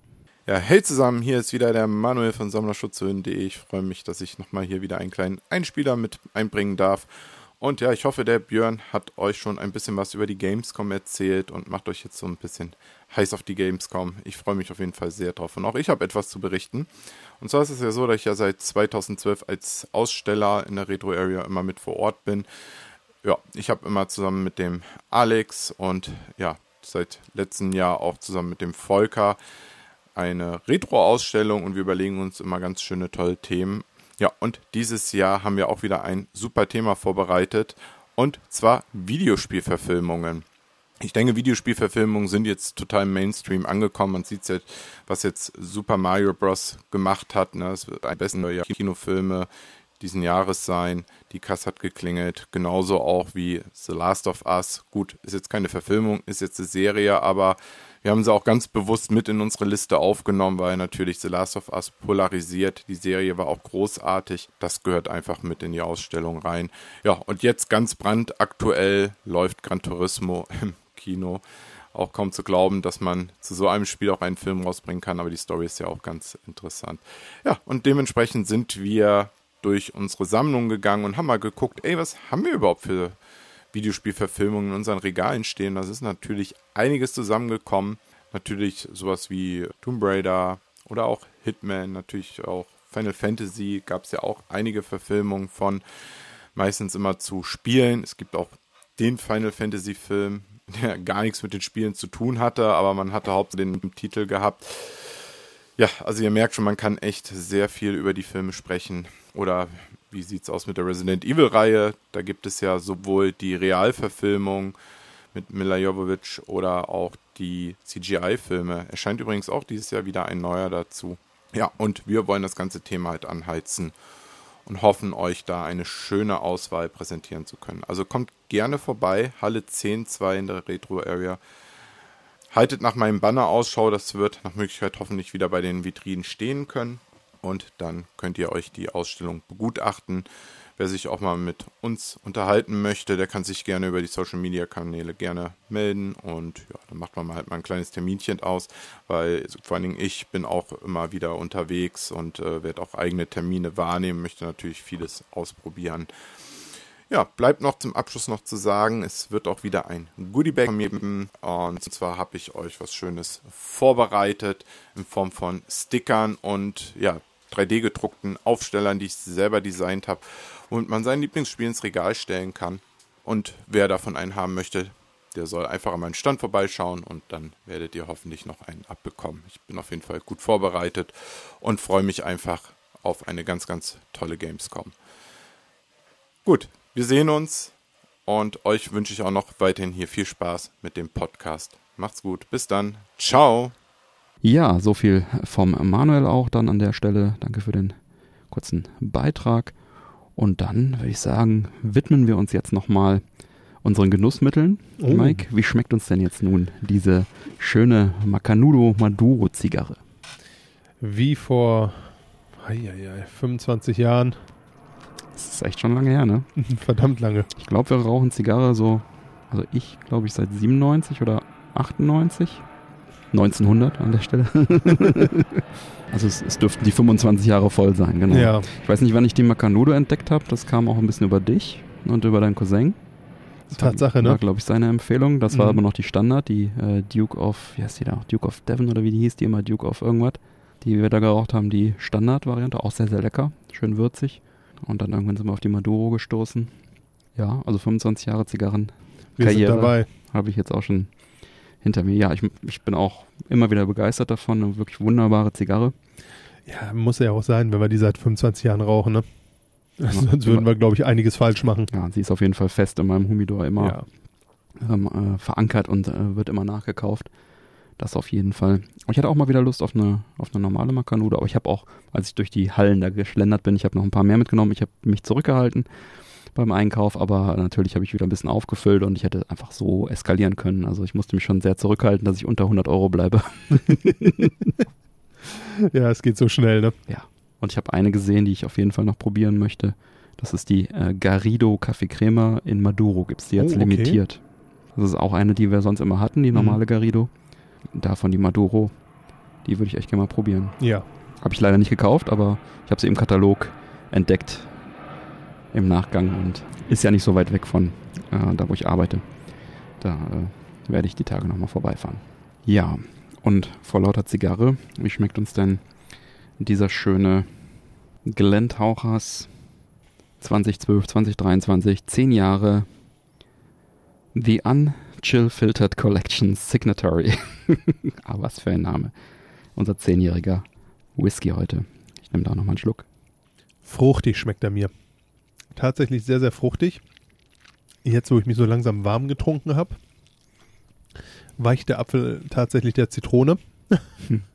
Ja, hey zusammen, hier ist wieder der Manuel von Sammlerschutzhöhen.de. Ich freue mich, dass ich nochmal hier wieder einen kleinen Einspieler mit einbringen darf. Und ja, ich hoffe, der Björn hat euch schon ein bisschen was über die Gamescom erzählt und macht euch jetzt so ein bisschen heiß auf die Gamescom. Ich freue mich auf jeden Fall sehr drauf. Und auch ich habe etwas zu berichten. Und zwar ist es ja so, dass ich ja seit 2012 als Aussteller in der Retro Area immer mit vor Ort bin. Ja, ich habe immer zusammen mit dem Alex und ja, seit letztem Jahr auch zusammen mit dem Volker eine Retro-Ausstellung und wir überlegen uns immer ganz schöne tolle Themen. Ja, und dieses Jahr haben wir auch wieder ein super Thema vorbereitet und zwar Videospielverfilmungen. Ich denke, Videospielverfilmungen sind jetzt total Mainstream angekommen. Man sieht jetzt, was jetzt Super Mario Bros. gemacht hat. Ne? Es wird ein besten neue Kinofilme diesen Jahres sein. Die Kasse hat geklingelt. Genauso auch wie The Last of Us. Gut, ist jetzt keine Verfilmung, ist jetzt eine Serie, aber wir haben sie auch ganz bewusst mit in unsere Liste aufgenommen, weil natürlich The Last of Us polarisiert. Die Serie war auch großartig. Das gehört einfach mit in die Ausstellung rein. Ja, und jetzt ganz brandaktuell läuft Gran Turismo im Kino. Auch kaum zu glauben, dass man zu so einem Spiel auch einen Film rausbringen kann, aber die Story ist ja auch ganz interessant. Ja, und dementsprechend sind wir durch unsere Sammlung gegangen und haben mal geguckt, ey, was haben wir überhaupt für Videospielverfilmungen in unseren Regalen stehen. Das ist natürlich einiges zusammengekommen. Natürlich sowas wie Tomb Raider oder auch Hitman, natürlich auch Final Fantasy gab es ja auch einige Verfilmungen von, meistens immer zu Spielen. Es gibt auch den Final Fantasy Film, der gar nichts mit den Spielen zu tun hatte, aber man hatte hauptsächlich den Titel gehabt. Ja, also ihr merkt schon, man kann echt sehr viel über die Filme sprechen. Oder wie sieht's aus mit der Resident Evil Reihe? Da gibt es ja sowohl die Realverfilmung mit Mila Jovovich oder auch die CGI-Filme. Erscheint übrigens auch dieses Jahr wieder ein neuer dazu. Ja, und wir wollen das ganze Thema halt anheizen und hoffen, euch da eine schöne Auswahl präsentieren zu können. Also kommt gerne vorbei, Halle 10.2 in der Retro Area. Haltet nach meinem Banner Ausschau, das wird nach Möglichkeit hoffentlich wieder bei den Vitrinen stehen können. Und dann könnt ihr euch die Ausstellung begutachten. Wer sich auch mal mit uns unterhalten möchte, der kann sich gerne über die Social Media Kanäle gerne melden. Und ja, Dann macht man halt mal ein kleines Terminchen aus, weil vor allen Dingen ich bin auch immer wieder unterwegs und äh, werde auch eigene Termine wahrnehmen, möchte natürlich vieles ausprobieren. Ja, bleibt noch zum Abschluss noch zu sagen, es wird auch wieder ein Goodiebag von mir geben. Und zwar habe ich euch was Schönes vorbereitet in Form von Stickern und ja, 3D gedruckten Aufstellern, die ich selber designt habe, und man sein Lieblingsspiel ins Regal stellen kann. Und wer davon einen haben möchte, der soll einfach an meinen Stand vorbeischauen und dann werdet ihr hoffentlich noch einen abbekommen. Ich bin auf jeden Fall gut vorbereitet und freue mich einfach auf eine ganz, ganz tolle Gamescom. Gut, wir sehen uns und euch wünsche ich auch noch weiterhin hier viel Spaß mit dem Podcast. Macht's gut, bis dann, ciao. Ja, so viel vom Manuel auch dann an der Stelle. Danke für den kurzen Beitrag. Und dann würde ich sagen, widmen wir uns jetzt nochmal unseren Genussmitteln. Oh. Mike, wie schmeckt uns denn jetzt nun diese schöne Macanudo Maduro Zigarre? Wie vor ei, ei, ei, 25 Jahren. Das ist echt schon lange her, ne? Verdammt lange. Ich glaube, wir rauchen Zigarre so, also ich glaube ich seit 97 oder 98. 1900 an der Stelle. also es, es, dürften die 25 Jahre voll sein, genau. Ja. Ich weiß nicht, wann ich die Macanudo entdeckt habe. Das kam auch ein bisschen über dich und über deinen Cousin. Das Tatsache, war, ne? War, glaube ich, seine Empfehlung. Das war Mhm. aber noch die Standard, die äh, Duke of, wie heißt die da? Duke of Devon oder wie die hieß, die immer Duke of irgendwas. Die wir da geraucht haben, die Standard-Variante, auch sehr, sehr lecker. Schön würzig. Und dann irgendwann sind wir auf die Maduro gestoßen. Ja, also 25 Jahre Zigarren Wir Karriere. sind dabei. habe ich jetzt auch schon hinter mir. Ja, ich, ich bin auch immer wieder begeistert davon. Eine wirklich wunderbare Zigarre. Ja, muss ja auch sein, wenn wir die seit 25 Jahren rauchen, ne? Sonst würden wir, glaube ich, einiges falsch machen. Ja, sie ist auf jeden Fall fest in meinem Humidor immer Ja. ähm, äh, verankert und äh, wird immer nachgekauft. Das auf jeden Fall. Aber Ich hatte auch mal wieder Lust auf eine, auf eine normale Macanudo, aber ich habe auch, als ich durch die Hallen da geschlendert bin, ich habe noch ein paar mehr mitgenommen. Ich habe mich zurückgehalten beim Einkauf, aber natürlich habe ich wieder ein bisschen aufgefüllt und ich hätte einfach so eskalieren können. Also ich musste mich schon sehr zurückhalten, dass ich unter 100 Euro bleibe. ja, es geht so schnell, ne? Und ich habe eine gesehen, die ich auf jeden Fall noch probieren möchte. Das ist die äh, Garrido Café Crema in Maduro. Gibt es die jetzt Oh, okay. limitiert. Das ist auch eine, die wir sonst immer hatten, die Mhm. normale Garrido. Davon die Maduro. Die würde ich echt gerne mal probieren. Ja. Habe ich leider nicht gekauft, aber ich habe sie im Katalog entdeckt im Nachgang und ist ja nicht so weit weg von äh, da, wo ich arbeite. Da äh, werde ich die Tage nochmal vorbeifahren. Ja, und vor lauter Zigarre, wie schmeckt uns denn dieser schöne Glenn Tauchers 2012, 2023, 10 Jahre The Unchill Filtered Collection Signatory. ah, was für ein Name. Unser zehnjähriger Whisky heute. Ich nehme da nochmal einen Schluck. Fruchtig schmeckt er mir. Tatsächlich sehr, sehr fruchtig. Jetzt, wo ich mich so langsam warm getrunken habe, weicht der Apfel tatsächlich der Zitrone. Hm.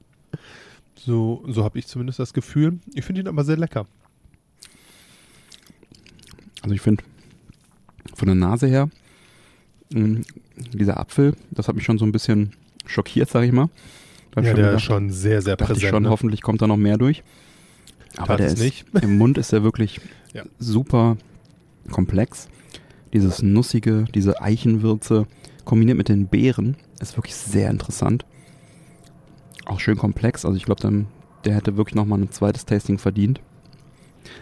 So, so habe ich zumindest das Gefühl. Ich finde ihn aber sehr lecker. Also ich finde von der Nase her, mh, dieser Apfel, das hat mich schon so ein bisschen schockiert, sag ich mal. Ich Ja, schon der gedacht, ist schon sehr, sehr ich präsent. schon, ne? hoffentlich kommt da noch mehr durch. Aber Tat der ist nicht. im Mund ist er wirklich Ja. super komplex. Dieses nussige, diese Eichenwürze kombiniert mit den Beeren ist wirklich sehr interessant. Auch schön komplex. Also ich glaube, der hätte wirklich noch mal ein zweites Tasting verdient.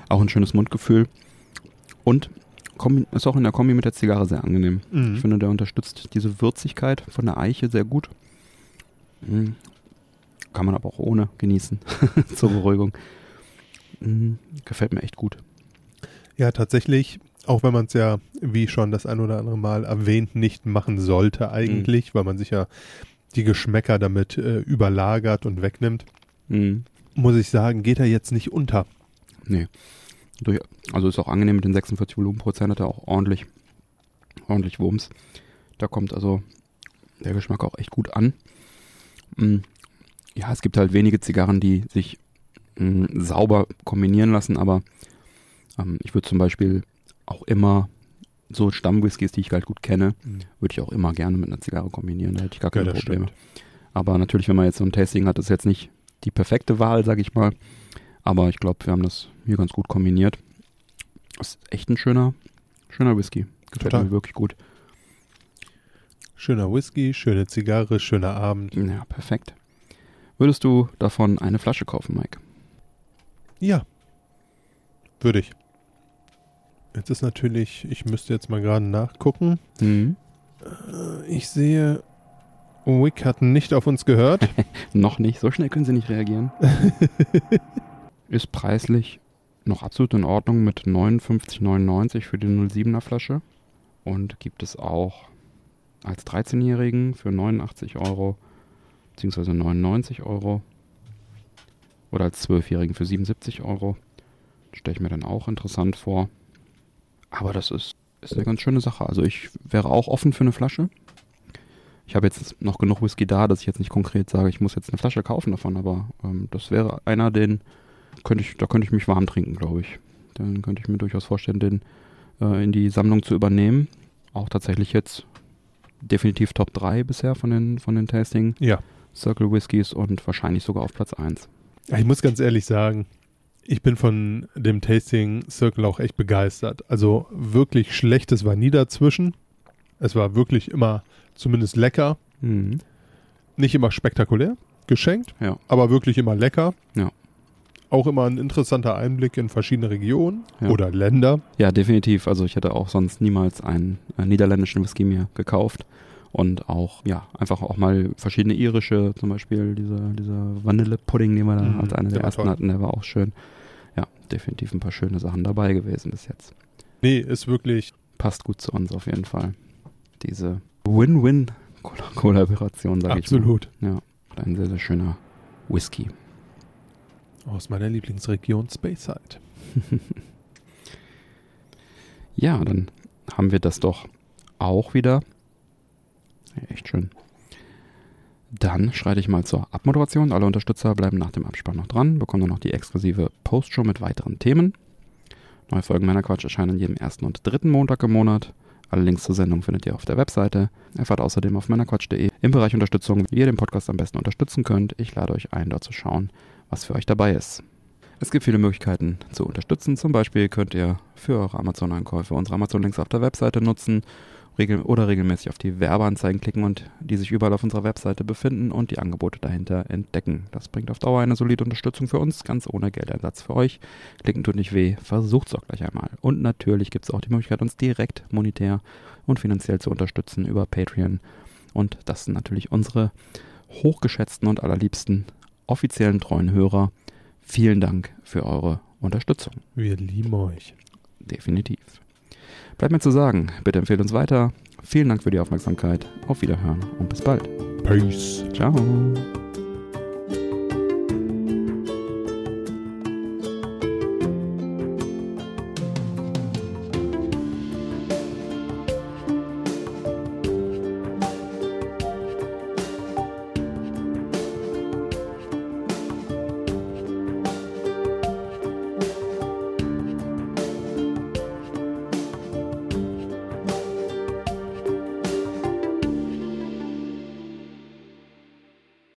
Auch ein schönes Mundgefühl und kombi- ist auch in der Kombi mit der Zigarre sehr angenehm. Mhm. Ich finde, der unterstützt diese Würzigkeit von der Eiche sehr gut. Mm. Kann man aber auch ohne genießen, zur Beruhigung. Mm, Gefällt mir echt gut. Ja, tatsächlich, auch wenn man es ja, wie schon das ein oder andere Mal erwähnt, nicht machen sollte eigentlich, weil man sich ja die Geschmäcker damit äh, überlagert und wegnimmt, Mm. muss ich sagen, geht er jetzt nicht unter. Nee. Durch, also ist auch angenehm mit den 46 Volumenprozent, hat er auch ordentlich, ordentlich Wumms. Da kommt also der Geschmack auch echt gut an. Mm, Ja, es gibt halt wenige Zigarren, die sich mm, sauber kombinieren lassen, aber ähm, ich würde zum Beispiel auch immer so Stammwhiskys, die ich halt gut kenne, würde ich auch immer gerne mit einer Zigarre kombinieren. Da hätte ich gar Ja, keine das Probleme. stimmt. Aber natürlich, wenn man jetzt so ein Tasting hat, ist jetzt nicht die perfekte Wahl, sag ich mal. Aber ich glaube, wir haben das hier ganz gut kombiniert. Das ist echt ein schöner, schöner Whisky. Gefällt Total. mir wirklich gut. Schöner Whisky, schöne Zigarre, schöner Abend. Ja, perfekt. Würdest du davon eine Flasche kaufen, Mike? Ja. Würde ich. Jetzt ist natürlich, ich müsste jetzt mal gerade nachgucken. Mhm. Äh, Ich sehe, Wick hat nicht auf uns gehört. Noch nicht, so schnell können sie nicht reagieren. Ist preislich noch absolut in Ordnung mit 59,99 für die 07er Flasche. Und gibt es auch als 13-Jährigen für 89 Euro, beziehungsweise 99 Euro. Oder als 12-Jährigen für 77 Euro. Stelle ich mir dann auch interessant vor. Aber das ist, ist eine ganz schöne Sache. Also ich wäre auch offen für eine Flasche. Ich habe jetzt noch genug Whisky da, dass ich jetzt nicht konkret sage, ich muss jetzt eine Flasche kaufen davon, aber ähm, das wäre einer, den könnte ich, da könnte ich mich warm trinken, glaube ich. Dann könnte ich mir durchaus vorstellen, den äh, in die Sammlung zu übernehmen. Auch tatsächlich jetzt definitiv Top 3 bisher von den, von den Tasting ja. Circle Whiskys und wahrscheinlich sogar auf Platz 1. Ich muss ganz ehrlich sagen, ich bin von dem Tasting Circle auch echt begeistert. Also wirklich schlechtes war nie dazwischen. Es war wirklich immer zumindest lecker. Mhm. Nicht immer spektakulär geschenkt, Ja. aber wirklich immer lecker. Ja. Auch immer ein interessanter Einblick in verschiedene Regionen Ja. oder Länder. Ja, definitiv. Also ich hätte auch sonst niemals einen äh, niederländischen Whisky mir gekauft. Und auch, ja, einfach auch mal verschiedene irische, zum Beispiel dieser, dieser Vanillepudding, den wir da Mhm, als einer der ersten toll. hatten, der war auch schön. Ja, definitiv ein paar schöne Sachen dabei gewesen bis jetzt. Nee, ist wirklich Passt gut zu uns auf jeden Fall. Diese Win-Win-Kollaboration, sage ich mal. absolut Ja, ein sehr, sehr schöner Whisky. Aus meiner Lieblingsregion Speyside. Ja, dann haben wir das doch auch wieder. Ja, echt schön. Dann schreite ich mal zur Abmoderation. Alle Unterstützer bleiben nach dem Abspann noch dran, bekommen dann noch die exklusive Postshow mit weiteren Themen. Neue Folgen Männerquatsch erscheinen jeden ersten und dritten Montag im Monat. Alle Links zur Sendung findet ihr auf der Webseite. Erfahrt außerdem auf männerquatsch.de im Bereich Unterstützung, wie ihr den Podcast am besten unterstützen könnt. Ich lade euch ein, dort zu schauen, was für euch dabei ist. Es gibt viele Möglichkeiten zu unterstützen. Zum Beispiel könnt ihr für eure Amazon-Einkäufe unsere Amazon-Links auf der Webseite nutzen regel oder regelmäßig auf die Werbeanzeigen klicken und die sich überall auf unserer Webseite befinden und die Angebote dahinter entdecken. Das bringt auf Dauer eine solide Unterstützung für uns, ganz ohne Geldeinsatz für euch. Klicken tut nicht weh, versucht es auch gleich einmal. Und natürlich gibt es auch die Möglichkeit, uns direkt monetär und finanziell zu unterstützen über Patreon. Und das sind natürlich unsere hochgeschätzten und allerliebsten offiziellen treuen Hörer. Vielen Dank für eure Unterstützung. Wir lieben euch. Definitiv. Bleibt mir zu sagen, bitte empfehlt uns weiter. Vielen Dank für die Aufmerksamkeit. Auf Wiederhören und bis bald. Peace. Ciao.